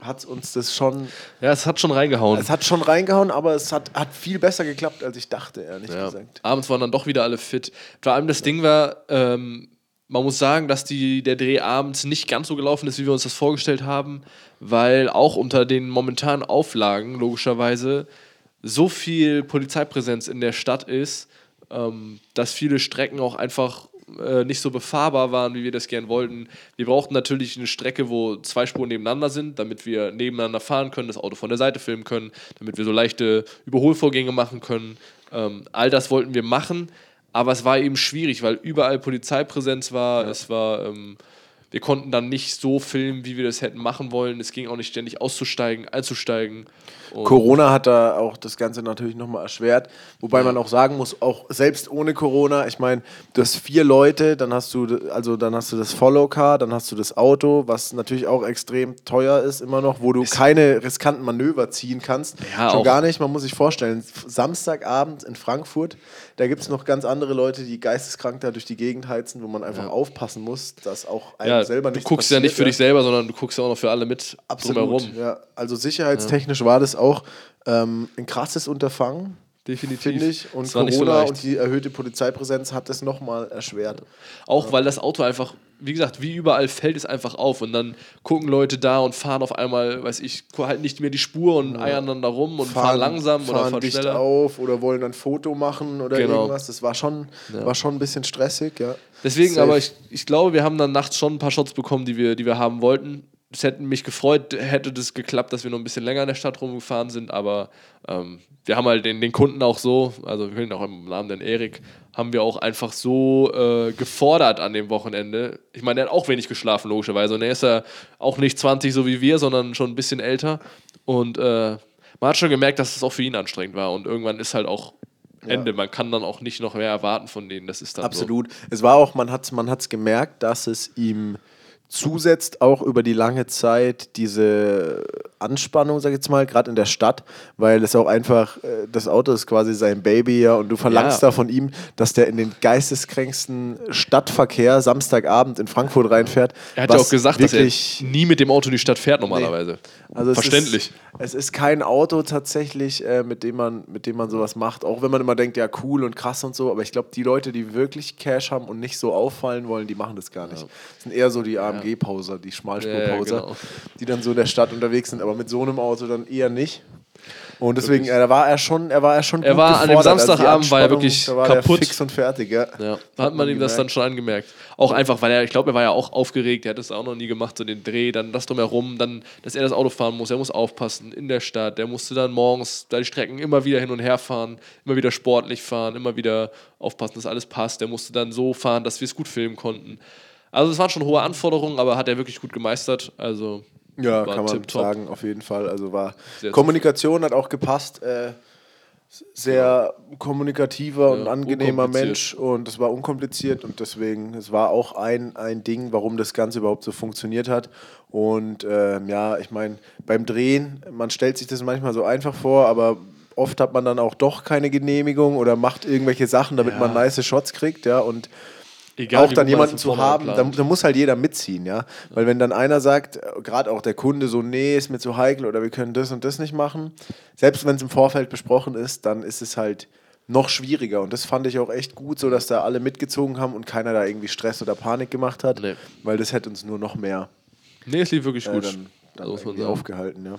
hat uns das schon, Ja, es hat schon reingehauen. es hat schon reingehauen, aber es hat, hat viel besser geklappt, als ich dachte, ehrlich Ja. gesagt. Abends waren dann doch wieder alle fit. Vor allem das Ding war, ähm, man muss sagen, dass die, der Dreh abends nicht ganz so gelaufen ist, wie wir uns das vorgestellt haben, weil auch unter den momentanen Auflagen, logischerweise, so viel Polizeipräsenz in der Stadt ist, ähm, dass viele Strecken auch einfach äh, nicht so befahrbar waren, wie wir das gern wollten. Wir brauchten natürlich eine Strecke, wo zwei Spuren nebeneinander sind, damit wir nebeneinander fahren können, das Auto von der Seite filmen können, damit wir so leichte Überholvorgänge machen können. Ähm, all das wollten wir machen, aber es war eben schwierig, weil überall Polizeipräsenz war. Es war, ähm, wir konnten dann nicht so filmen, wie wir das hätten machen wollen. Es ging auch nicht ständig auszusteigen, einzusteigen. Und Corona hat da auch das Ganze natürlich nochmal erschwert. Wobei man auch sagen muss, auch selbst ohne Corona, ich meine, du hast vier Leute, dann hast du, also dann hast du das Follow-Car, dann hast du das Auto, was natürlich auch extrem teuer ist immer noch, wo du keine riskanten Manöver ziehen kannst. Ja, Schon gar nicht, man muss sich vorstellen, Samstagabend in Frankfurt, da gibt es noch ganz andere Leute, die geisteskrank da durch die Gegend heizen, wo man einfach aufpassen muss, dass auch einem ja, selber du nichts guckst ja nicht passiert, für dich selber, sondern du guckst ja auch noch für alle mit Absolut. drumherum. Ja, also sicherheitstechnisch war das auch ähm, ein krasses Unterfangen, Definitiv. finde ich. Und so Corona leicht. und die erhöhte Polizeipräsenz hat das nochmal erschwert. Auch weil das Auto einfach, wie gesagt, wie überall fällt es einfach auf und dann gucken Leute da und fahren auf einmal, weiß ich, halt nicht mehr die Spur und eiern dann da rum und fahren, langsam oder fahren dicht schneller. auf oder wollen dann Foto machen oder Genau. irgendwas. Das war schon, war schon ein bisschen stressig, ja. Deswegen, Safe. aber ich, ich glaube, wir haben dann nachts schon ein paar Shots bekommen, die wir, die wir haben wollten. Es hätte mich gefreut, hätte das geklappt, dass wir noch ein bisschen länger in der Stadt rumgefahren sind, aber ähm, wir haben halt den, den Kunden auch so, also wir können auch im Namen den Erik, haben wir auch einfach so äh, gefordert an dem Wochenende. Ich meine, er hat auch wenig geschlafen, logischerweise. Und er ist ja auch nicht 20 so wie wir, sondern schon ein bisschen älter. Und äh, man hat schon gemerkt, dass es auch für ihn anstrengend war. Und irgendwann ist halt auch Ende. Man kann dann auch nicht noch mehr erwarten von denen. Das ist dann Absolut. Es war auch, man hat es man hat's gemerkt, dass es ihm zusetzt, auch über die lange Zeit, diese Anspannung, sag ich jetzt mal, gerade in der Stadt, weil es auch einfach, äh, das Auto ist quasi sein Baby ja und du verlangst Ja. da von ihm, dass der in den geisteskränksten Stadtverkehr Samstagabend in Frankfurt reinfährt. Er hat ja auch gesagt, dass er nie mit dem Auto in die Stadt fährt normalerweise. also es Verständlich. Ist, es ist kein Auto tatsächlich, äh, mit, dem man, mit dem man sowas macht. Auch wenn man immer denkt, ja, cool und krass und so. Aber ich glaube, die Leute, die wirklich Cash haben und nicht so auffallen wollen, die machen das gar nicht. Das sind eher so die AMG-Poser, die Schmalspur-Poser, Ja, ja, genau. die dann so in der Stadt unterwegs sind. Aber mit so einem Auto dann eher nicht. Und deswegen, Wirklich. äh, da war er schon, er war er schon Er gut war an dem gefordert. Also Samstagabend war er wirklich da war kaputt. Fix und fertig, ja. Ja, da hat man ihm das dann schon angemerkt. Auch einfach, weil er, ich glaube, er war ja auch aufgeregt, er hat das auch noch nie gemacht, so den Dreh, dann das drumherum, dann, dass er das Auto fahren muss, er muss aufpassen in der Stadt, der musste dann morgens da die Strecken immer wieder hin und her fahren, immer wieder sportlich fahren, immer wieder aufpassen, dass alles passt. Der musste dann so fahren, dass wir es gut filmen konnten. Also es waren schon hohe Anforderungen, aber hat er wirklich gut gemeistert. Also Ja, war kann man tipptopp. sagen, auf jeden Fall. Also war Sehr Kommunikation hat auch gepasst. Äh, sehr kommunikativer und Ja, angenehmer unkompliziert. Mensch und es war unkompliziert und deswegen, es war auch ein, ein Ding, warum das Ganze überhaupt so funktioniert hat. Und ähm, ja, ich meine, beim Drehen, man stellt sich das manchmal so einfach vor, aber oft hat man dann auch doch keine Genehmigung oder macht irgendwelche Sachen, damit Ja. man nice Shots kriegt, ja, und Egal, auch dann jemanden zu haben, da, da muss halt jeder mitziehen, ja. Weil wenn dann einer sagt, gerade auch der Kunde so, nee, ist mir zu heikel oder wir können das und das nicht machen, selbst wenn es im Vorfeld besprochen ist, dann ist es halt noch schwieriger. Und das fand ich auch echt gut, so dass da alle mitgezogen haben und keiner da irgendwie Stress oder Panik gemacht hat, Nee. weil das hätte uns nur noch mehr Nee, es lief wirklich äh, gut. dann, dann Also irgendwie aufgehalten, ja.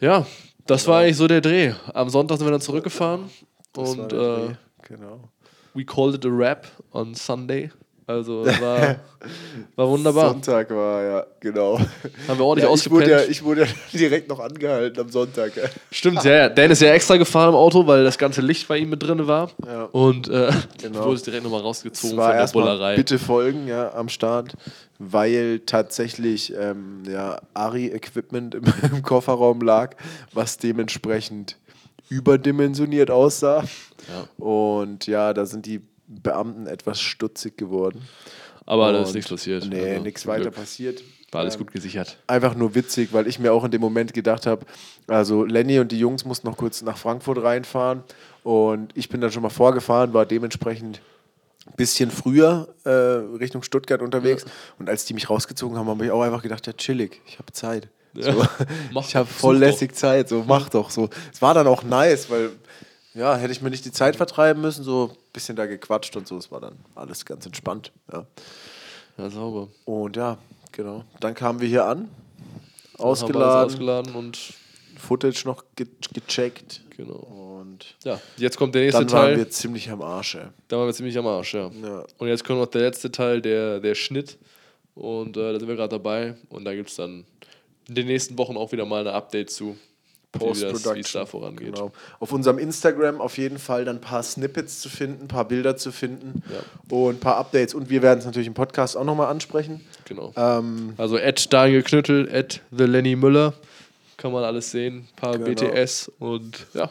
Ja, das war eigentlich so der Dreh. Am Sonntag sind wir dann zurückgefahren Das war und der äh, Dreh, genau. We called it a rap on Sunday. Also es war, war wunderbar. Sonntag war, ja, genau. Haben wir ordentlich Ja, ich, wurde ja, ich wurde ja direkt noch angehalten am Sonntag. Ja. Stimmt, ja, ja. Dan ist ja extra gefahren im Auto, weil das ganze Licht bei ihm mit drin war. Ja. Und äh, Genau. du wurdest direkt nochmal rausgezogen Es von der Bullerei. bitte folgen ja, am Start, weil tatsächlich ähm, ja, Ari-Equipment im, im Kofferraum lag, was dementsprechend überdimensioniert aussah. Ja. Und ja, da sind die Beamten etwas stutzig geworden. Aber da ist nichts passiert. Nee, Also, nichts weiter Glück. passiert. War alles Ähm, gut gesichert. Einfach nur witzig, weil ich mir auch in dem Moment gedacht habe, also Lenny und die Jungs mussten noch kurz nach Frankfurt reinfahren und ich bin dann schon mal vorgefahren, war dementsprechend ein bisschen früher äh, Richtung Stuttgart unterwegs und als die mich rausgezogen haben, habe ich auch einfach gedacht, ja chillig, ich habe Zeit. Ja. So, Mach ich habe voll doch. lässig Zeit, so mach doch so. Es war dann auch nice, weil ja, hätte ich mir nicht die Zeit vertreiben müssen, so ein bisschen da gequatscht und so, es war dann alles ganz entspannt. Ja. Ja, sauber. Und ja, genau. Dann kamen wir hier an, ausgeladen, ausgeladen und Footage noch ge gecheckt. genau. Und Ja, jetzt kommt der nächste dann waren Teil. wir ziemlich am Arsch. Ey. Da waren wir ziemlich am Arsch, ja. Ja. Und jetzt kommt noch der letzte Teil, der, der Schnitt. Und äh, da sind wir gerade dabei. Und da gibt es dann in den nächsten Wochen auch wieder mal eine Update zu, da vorangeht. Genau. Auf unserem Instagram auf jeden Fall dann ein paar Snippets zu finden, ein paar Bilder zu finden und ein paar Updates. Und wir werden es natürlich im Podcast auch nochmal ansprechen. Genau. Ähm, Also at Daniel Knüttel, at The Lenny Müller. Kann man alles sehen. Ein paar Genau. BTS und ja.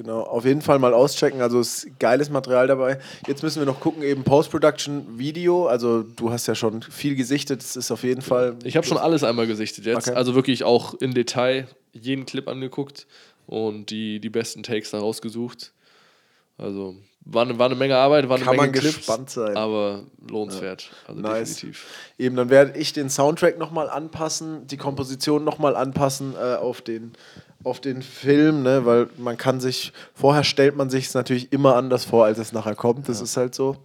Genau, auf jeden Fall mal auschecken. Also es ist geiles Material dabei. Jetzt müssen wir noch gucken, eben Post-Production Video. Also du hast ja schon viel gesichtet. Es ist auf jeden Fall. Ich habe schon alles einmal gesichtet jetzt. Okay. Also wirklich auch in Detail jeden Clip angeguckt und die, die besten Takes da rausgesucht. Also war eine, war eine Menge Arbeit, war eine Kann Menge man Clips, gespannt sein. aber lohnenswert. Also Nice. definitiv. Eben, dann werde ich den Soundtrack nochmal anpassen, die Komposition nochmal anpassen äh, auf, den, auf den Film, ne? weil man kann sich, vorher stellt man sich es natürlich immer anders vor, als es nachher kommt. Das ist halt so.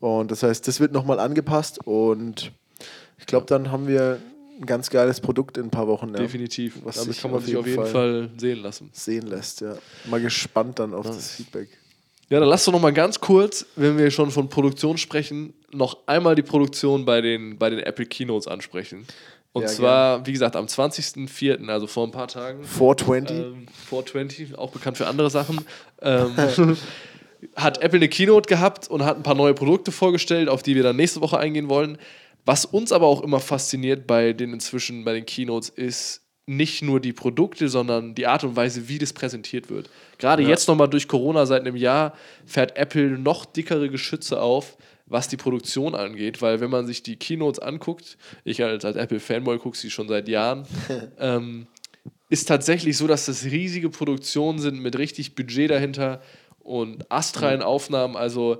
Und das heißt, das wird nochmal angepasst und ich glaube, dann haben wir ein ganz geiles Produkt in ein paar Wochen. Ja, Definitiv. Was Damit sich kann man auf sich auf jeden jeden Fall sehen lassen. Sehen lässt, ja. Mal gespannt dann auf das Feedback. Ja, dann lass doch noch mal ganz kurz, wenn wir schon von Produktion sprechen, noch einmal die Produktion bei den, bei den Apple Keynotes ansprechen. Und Ja, zwar, wie gesagt, am 20.04., also vor ein paar Tagen, 420. ähm, 420, auch bekannt für andere Sachen, ähm, hat Apple eine Keynote gehabt und hat ein paar neue Produkte vorgestellt, auf die wir dann nächste Woche eingehen wollen. Was uns aber auch immer fasziniert bei den inzwischen, bei den Keynotes, ist nicht nur die Produkte, sondern die Art und Weise, wie das präsentiert wird. Gerade jetzt nochmal durch Corona seit einem Jahr fährt Apple noch dickere Geschütze auf, was die Produktion angeht, weil wenn man sich die Keynotes anguckt, ich als, als Apple-Fanboy gucke sie schon seit Jahren, ähm, ist tatsächlich so, dass das riesige Produktionen sind mit richtig Budget dahinter und astreinen Aufnahmen, also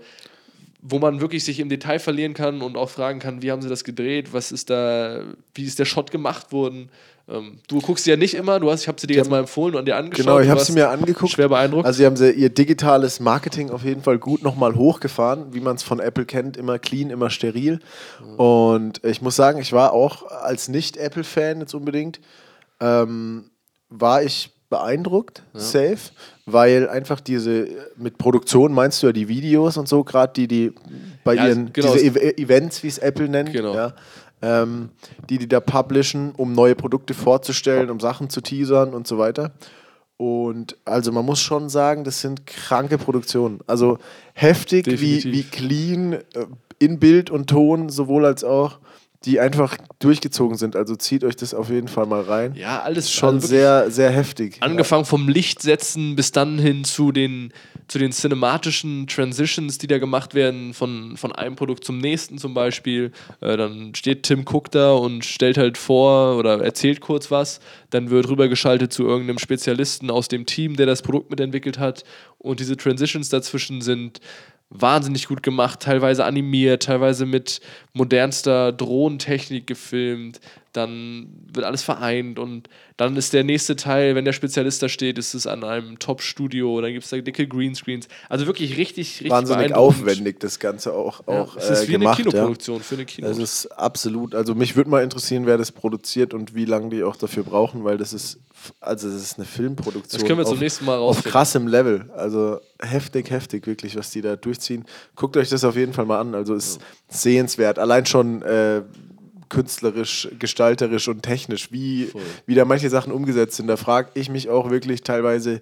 wo man wirklich sich im Detail verlieren kann und auch fragen kann, wie haben sie das gedreht, was ist da, wie ist der Shot gemacht worden. Ähm, du guckst sie ja nicht immer, du hast, ich habe sie dir jetzt mal empfohlen und dir angeschaut. Genau, ich habe sie mir angeguckt. Schwer beeindruckt. Also sie haben sie ihr digitales Marketing auf jeden Fall gut nochmal hochgefahren, wie man es von Apple kennt, immer clean, immer steril. Und ich muss sagen, ich war auch als Nicht-Apple-Fan jetzt unbedingt, ähm, war ich beeindruckt, safe, weil einfach diese, mit Produktion meinst du ja die Videos und so, gerade die, die bei Ja, ihren, genau. diese e Events, wie es Apple nennt, Genau. ja, ähm, die die da publishen, um neue Produkte vorzustellen, um Sachen zu teasern und so weiter. Und also man muss schon sagen, das sind kranke Produktionen. Also heftig, wie, Definitiv. wie clean äh, in Bild und Ton, sowohl als auch, die einfach durchgezogen sind. Also zieht euch das auf jeden Fall mal rein. Ja, alles Schon also sehr, sehr heftig. Angefangen vom Lichtsetzen bis dann hin zu den, zu den cinematischen Transitions, die da gemacht werden, von, von einem Produkt zum nächsten zum Beispiel. Äh, dann steht Tim Cook da und stellt halt vor oder erzählt kurz was. Dann wird rübergeschaltet zu irgendeinem Spezialisten aus dem Team, der das Produkt mitentwickelt hat. Und diese Transitions dazwischen sind wahnsinnig gut gemacht, teilweise animiert, teilweise mit modernster Drohnentechnik gefilmt. Dann wird alles vereint und dann ist der nächste Teil, wenn der Spezialist da steht, ist es an einem Top-Studio, dann gibt es da dicke Greenscreens. Also wirklich richtig, richtig Wahnsinnig aufwendig, das Ganze auch, Ja, auch es ist äh, wie gemacht. eine ja. Kinoproduktion für eine Kino. Das ist absolut, also mich würde mal interessieren, wer das produziert und wie lange die auch dafür brauchen, weil das ist, also das ist eine Filmproduktion. Das können wir auf, zum nächsten Mal Auf rausfinden. krassem Level, also heftig, heftig wirklich, was die da durchziehen. Guckt euch das auf jeden Fall mal an, also ist sehenswert. Allein schon äh, künstlerisch, gestalterisch und technisch, wie, wie da manche Sachen umgesetzt sind. Da frage ich mich auch wirklich teilweise,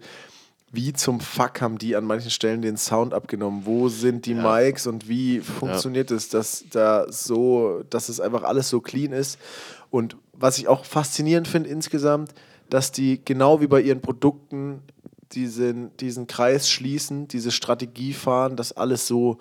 wie zum Fuck haben die an manchen Stellen den Sound abgenommen? Wo sind die Mics und wie funktioniert es, dass da so, dass es einfach alles so clean ist? Und was ich auch faszinierend finde insgesamt, dass die genau wie bei ihren Produkten diesen, diesen Kreis schließen, diese Strategie fahren, dass alles so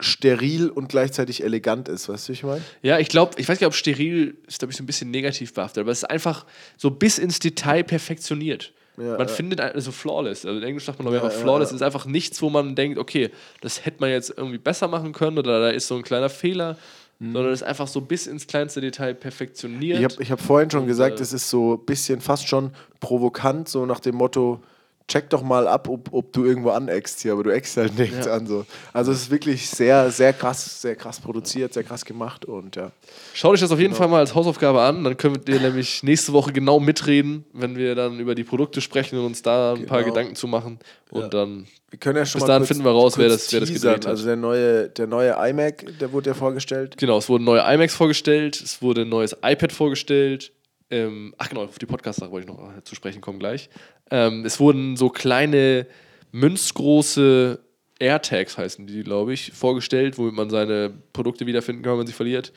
steril und gleichzeitig elegant ist, weißt du, ich meine? Ja, ich glaube, ich weiß nicht, ob steril ist, glaube ich, so ein bisschen negativ behaftet, aber es ist einfach so bis ins Detail perfektioniert. Ja, man ja. findet also flawless. Also in Englisch sagt man glaube ich Ja, einfach flawless. ist einfach nichts, wo man denkt, okay, das hätte man jetzt irgendwie besser machen können oder da ist so ein kleiner Fehler, sondern es ist einfach so bis ins kleinste Detail perfektioniert. Ich habe ich hab vorhin schon Und, gesagt, äh, es ist so ein bisschen fast schon provokant, so nach dem Motto, check doch mal ab, ob, ob du irgendwo aneckst hier, aber du eckst halt nichts Ja. an. So. Also es ist wirklich sehr, sehr krass, sehr krass produziert, sehr krass gemacht und ja. Schaut euch das auf jeden Genau. Fall mal als Hausaufgabe an, dann könnt ihr nämlich nächste Woche genau mitreden, wenn wir dann über die Produkte sprechen und uns da ein paar Genau. Gedanken zu machen. Und Ja. dann Wir können ja schon Bis mal dahin kurz, finden wir raus, wer das- wer das gedreht hat. Also der neue, der neue iMac, der wurde ja vorgestellt. Genau, es wurden neue iMacs vorgestellt, es wurde ein neues iPad vorgestellt. Ähm, ach genau, auf die Podcast-Sache wollte ich noch äh, zu sprechen kommen gleich. Ähm, es wurden so kleine, münzgroße AirTags, heißen die, glaube ich, vorgestellt, womit man seine Produkte wiederfinden kann, wenn man sie verliert.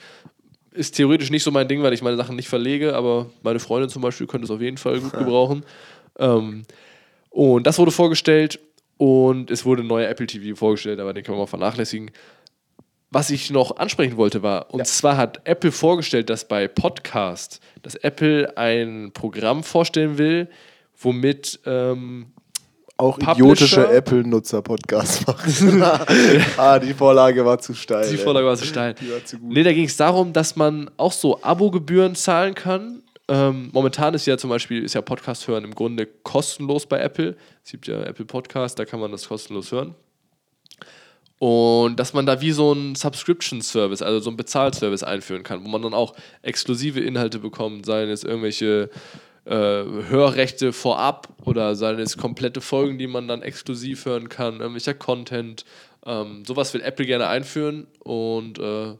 Ist theoretisch nicht so mein Ding, weil ich meine Sachen nicht verlege, aber meine Freundin zum Beispiel könnte es auf jeden Fall gut gebrauchen. Ähm, und das wurde vorgestellt und es wurde ein neuer Apple TV vorgestellt, aber den können wir mal vernachlässigen. Was ich noch ansprechen wollte war, und zwar hat Apple vorgestellt, dass bei Podcast, dass Apple ein Programm vorstellen will, womit ähm, Auch Publisher- idiotische Apple-Nutzer-Podcasts machen. ah, die Vorlage war zu steil. die ey. Vorlage war so steil. Die war zu gut. Nee, da ging es darum, dass man auch so Abogebühren zahlen kann. Ähm, momentan ist ja zum Beispiel ist ja Podcast hören im Grunde kostenlos bei Apple. Es gibt ja Apple Podcast, da kann man das kostenlos hören. Und dass man da wie so einen Subscription-Service, also so einen Bezahlservice einführen kann, wo man dann auch exklusive Inhalte bekommt, seien es irgendwelche äh, Hörrechte vorab oder seien es komplette Folgen, die man dann exklusiv hören kann, irgendwelcher Content. Ähm, sowas will Apple gerne einführen und äh,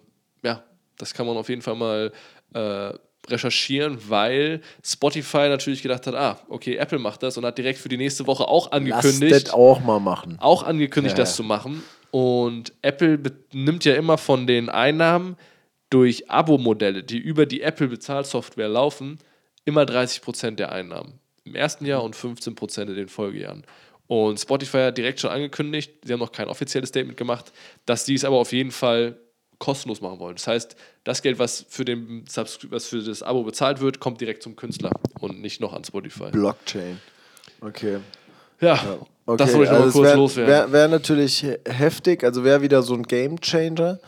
ja, das kann man auf jeden Fall mal äh, recherchieren, weil Spotify natürlich gedacht hat, ah, okay, Apple macht das und hat direkt für die nächste Woche auch Lass angekündigt, das auch mal machen. auch angekündigt, Ja, das zu machen. Und Apple nimmt ja immer von den Einnahmen durch Abo-Modelle, die über die Apple-Bezahlsoftware laufen, immer 30% der Einnahmen. Im ersten Jahr und 15% in den Folgejahren. Und Spotify hat direkt schon angekündigt, sie haben noch kein offizielles Statement gemacht, dass die es aber auf jeden Fall kostenlos machen wollen. Das heißt, das Geld, was für, den was für das Abo bezahlt wird, kommt direkt zum Künstler und nicht noch an Spotify. Blockchain. Okay. Ja, Okay, das wollte ich noch also kurz es loswerden. Wäre wär natürlich he- heftig, also wäre wieder so ein Game Changer.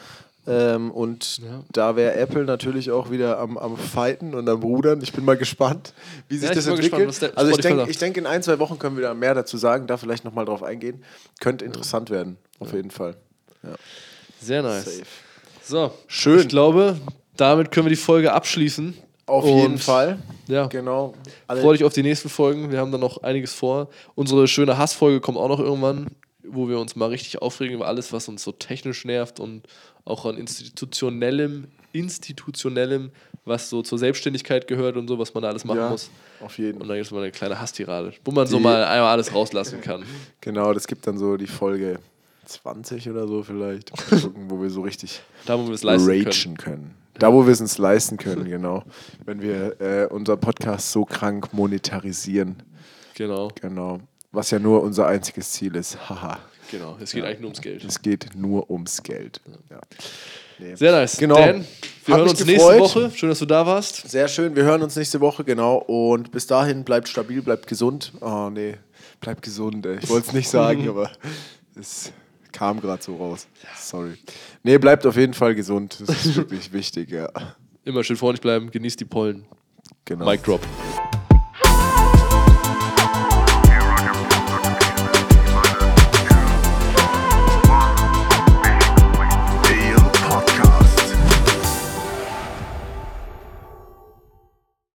Ähm, und Ja. da wäre Apple natürlich auch wieder am, am Fighten und am Rudern. Ich bin mal gespannt, wie sich Ja, das entwickelt. gespannt, also ich denke, ich denk, in ein, zwei Wochen können wir da mehr dazu sagen, da vielleicht nochmal drauf eingehen. Könnte interessant werden, auf jeden Fall. Sehr nice. Safe. So, Schön. Ich glaube, damit können wir die Folge abschließen. Auf Und- jeden Fall. Ja. Genau. Alle- Freue dich auf die nächsten Folgen. Wir haben da noch einiges vor. Unsere schöne Hassfolge kommt auch noch irgendwann, wo wir uns mal richtig aufregen über alles, was uns so technisch nervt und auch an institutionellem, institutionellem, was so zur Selbstständigkeit gehört und so, was man da alles machen ja, muss. auf jeden Und dann gibt es mal eine kleine Hasstirade, wo man so Die- mal einmal alles rauslassen kann. Genau, das gibt dann so die Folge 20 oder so vielleicht, Mal gucken, wo wir so richtig Da, wo leisten können. ragen können. Da, wo wir es uns leisten können, genau. Wenn wir äh, unser Podcast so krank monetarisieren. Genau, Genau. Was ja nur unser einziges Ziel ist. Haha. genau. Es geht eigentlich nur ums Geld. Es geht nur ums Geld. Ja. Nee. Sehr nice. Genau. Dan, wir Hat hören uns nächste gefreut. Woche. Schön, dass du da warst. Sehr schön. Wir hören uns nächste Woche, genau. Und bis dahin bleibt stabil, bleibt gesund. Oh, nee. Bleibt gesund, ey. Ich wollte es nicht sagen, aber es kam gerade so raus. Sorry. Nee, bleibt auf jeden Fall gesund. Das ist wirklich wichtig, ja. Immer schön freundlich bleiben, genießt die Pollen. Genau. Mic drop.